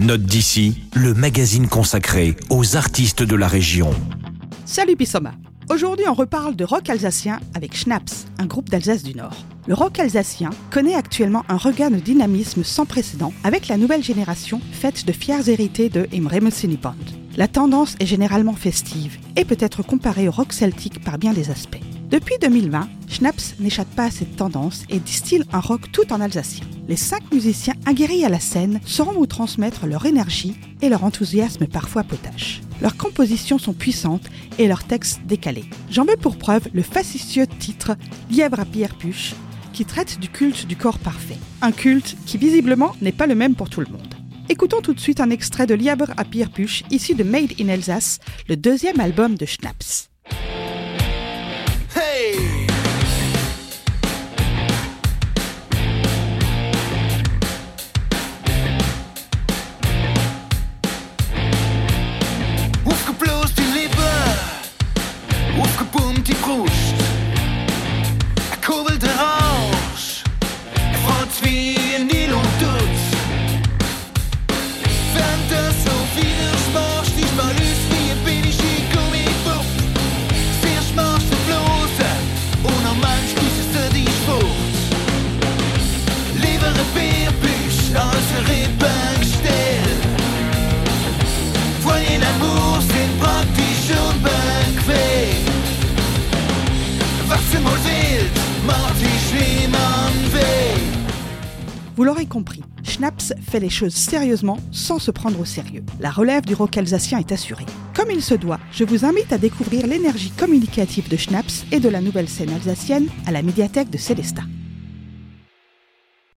Note d'ici, le magazine consacré aux artistes de la région. Salut Pissoma Aujourd'hui, on reparle de rock alsacien avec Schnaps, un groupe d'Alsace du Nord. Le rock alsacien connaît actuellement un regain de dynamisme sans précédent avec la nouvelle génération faite de fiers hérités de Imre. La tendance est généralement festive et peut être comparée au rock celtique par bien des aspects. Depuis 2020, Schnaps n'échappe pas à cette tendance et distille un rock tout en alsacien. Les cinq musiciens aguerris à la scène sauront vous transmettre leur énergie et leur enthousiasme parfois potache. Leurs compositions sont puissantes et leurs textes décalés. J'en veux pour preuve le facétieux titre Lièvre à Pierre Puche, qui traite du culte du corps parfait. Un culte qui visiblement n'est pas le même pour tout le monde. Écoutons tout de suite un extrait de Lièvre à Pierre Puche, issu de Made in Alsace, le deuxième album de Schnaps. Vous l'aurez compris, Schnaps fait les choses sérieusement sans se prendre au sérieux. La relève du rock alsacien est assurée. Comme il se doit, je vous invite à découvrir l'énergie communicative de Schnaps et de la nouvelle scène alsacienne à la médiathèque de Célestat.